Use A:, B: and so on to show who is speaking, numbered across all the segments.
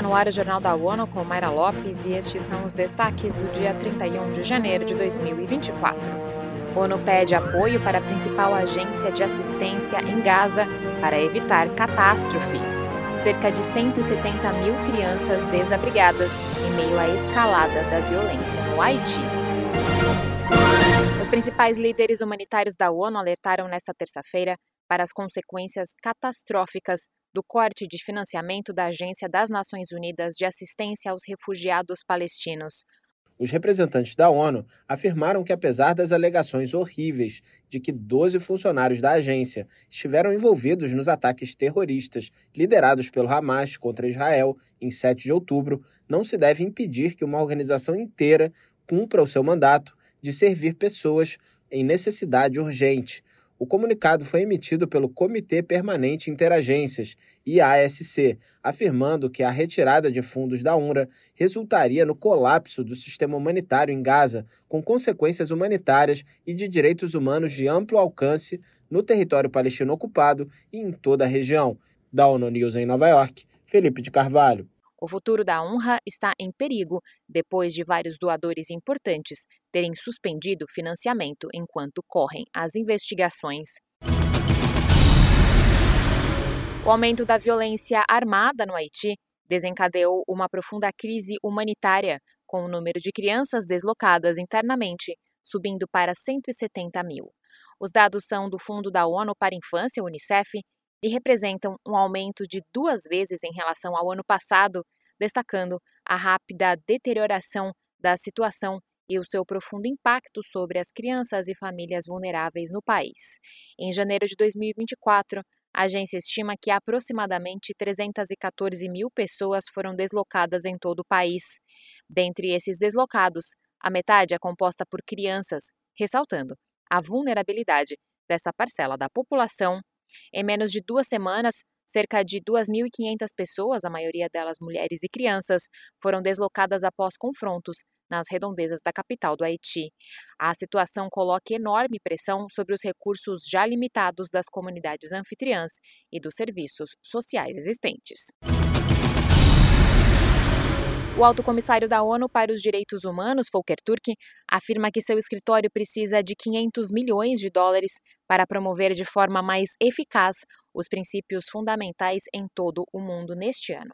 A: Está no ar o Jornal da ONU com Mayra Lopes e estes são os destaques do dia 31 de janeiro de 2024. ONU pede apoio para a principal agência de assistência em Gaza para evitar catástrofe. Cerca de 170 mil crianças desabrigadas em meio à escalada da violência no Haiti. Os principais líderes humanitários da ONU alertaram nesta terça-feira para as consequências catastróficas do corte de financiamento da Agência das Nações Unidas de Assistência aos Refugiados Palestinos.
B: Os representantes da ONU afirmaram que, apesar das alegações horríveis de que 12 funcionários da agência estiveram envolvidos nos ataques terroristas liderados pelo Hamas contra Israel em 7 de outubro, não se deve impedir que uma organização inteira cumpra o seu mandato de servir pessoas em necessidade urgente, o comunicado foi emitido pelo Comitê Permanente Interagências, IASC, afirmando que a retirada de fundos da UNRWA resultaria no colapso do sistema humanitário em Gaza, com consequências humanitárias e de direitos humanos de amplo alcance no território palestino ocupado e em toda a região. Da ONU News em Nova York, Felipe de Carvalho.
A: O futuro da UNRWA está em perigo depois de vários doadores importantes terem suspendido financiamento enquanto correm as investigações. O aumento da violência armada no Haiti desencadeou uma profunda crise humanitária, com o número de crianças deslocadas internamente subindo para 170 mil. Os dados são do Fundo da ONU para a Infância, Unicef, e representam um aumento de duas vezes em relação ao ano passado, destacando a rápida deterioração da situação e o seu profundo impacto sobre as crianças e famílias vulneráveis no país. Em janeiro de 2024, a agência estima que aproximadamente 314 mil pessoas foram deslocadas em todo o país. Dentre esses deslocados, a metade é composta por crianças, ressaltando a vulnerabilidade dessa parcela da população em menos de duas semanas, cerca de 2.500 pessoas, a maioria delas mulheres e crianças, foram deslocadas após confrontos nas redondezas da capital do Haiti. A situação coloca enorme pressão sobre os recursos já limitados das comunidades anfitriãs e dos serviços sociais existentes. O alto comissário da ONU para os Direitos Humanos, Volker Turk, afirma que seu escritório precisa de 500 milhões de dólares para promover de forma mais eficaz os princípios fundamentais em todo o mundo neste ano.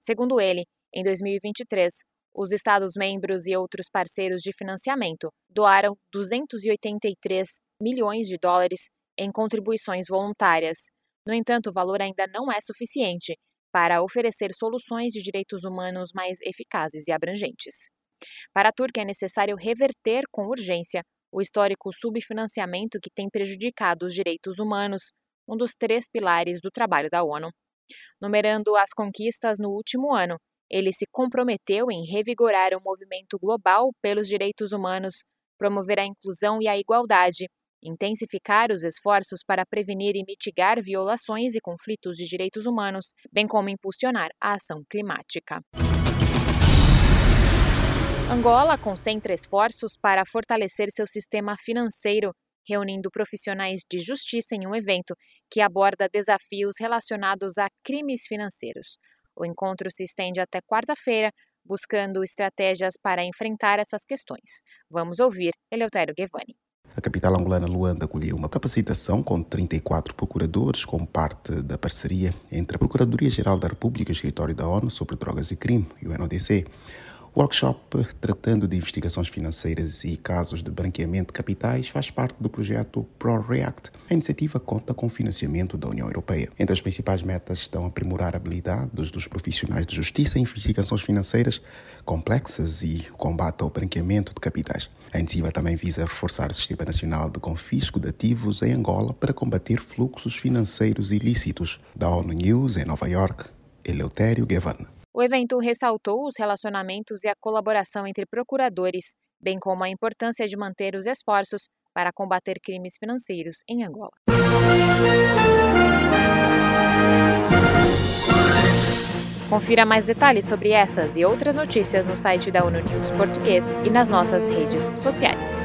A: Segundo ele, em 2023, os Estados-membros e outros parceiros de financiamento doaram 283 milhões de dólares em contribuições voluntárias. No entanto, o valor ainda não é suficiente para oferecer soluções de direitos humanos mais eficazes e abrangentes. Para a Turquia é necessário reverter com urgência o histórico subfinanciamento que tem prejudicado os direitos humanos, um dos três pilares do trabalho da ONU. Numerando as conquistas no último ano, ele se comprometeu em revigorar o movimento global pelos direitos humanos, promover a inclusão e a igualdade intensificar os esforços para prevenir e mitigar violações e conflitos de direitos humanos, bem como impulsionar a ação climática. Angola concentra esforços para fortalecer seu sistema financeiro, reunindo profissionais de justiça em um evento que aborda desafios relacionados a crimes financeiros. O encontro se estende até quarta-feira, buscando estratégias para enfrentar essas questões. Vamos ouvir Eleutério Guevani.
C: A capital angolana Luanda acolheu uma capacitação com 34 procuradores como parte da parceria entre a Procuradoria-Geral da República e o Escritório da ONU sobre Drogas e Crime e o NODC. Workshop tratando de investigações financeiras e casos de branqueamento de capitais faz parte do projeto ProReact. A iniciativa conta com financiamento da União Europeia. Entre as principais metas estão aprimorar habilidades dos profissionais de justiça em investigações financeiras complexas e combate ao branqueamento de capitais. A iniciativa também visa reforçar o Sistema Nacional de Confisco de Ativos em Angola para combater fluxos financeiros ilícitos. Da ONU News em Nova York, Eleutério Guevara.
A: O evento ressaltou os relacionamentos e a colaboração entre procuradores, bem como a importância de manter os esforços para combater crimes financeiros em Angola. Confira mais detalhes sobre essas e outras notícias no site da ONU News Português e nas nossas redes sociais.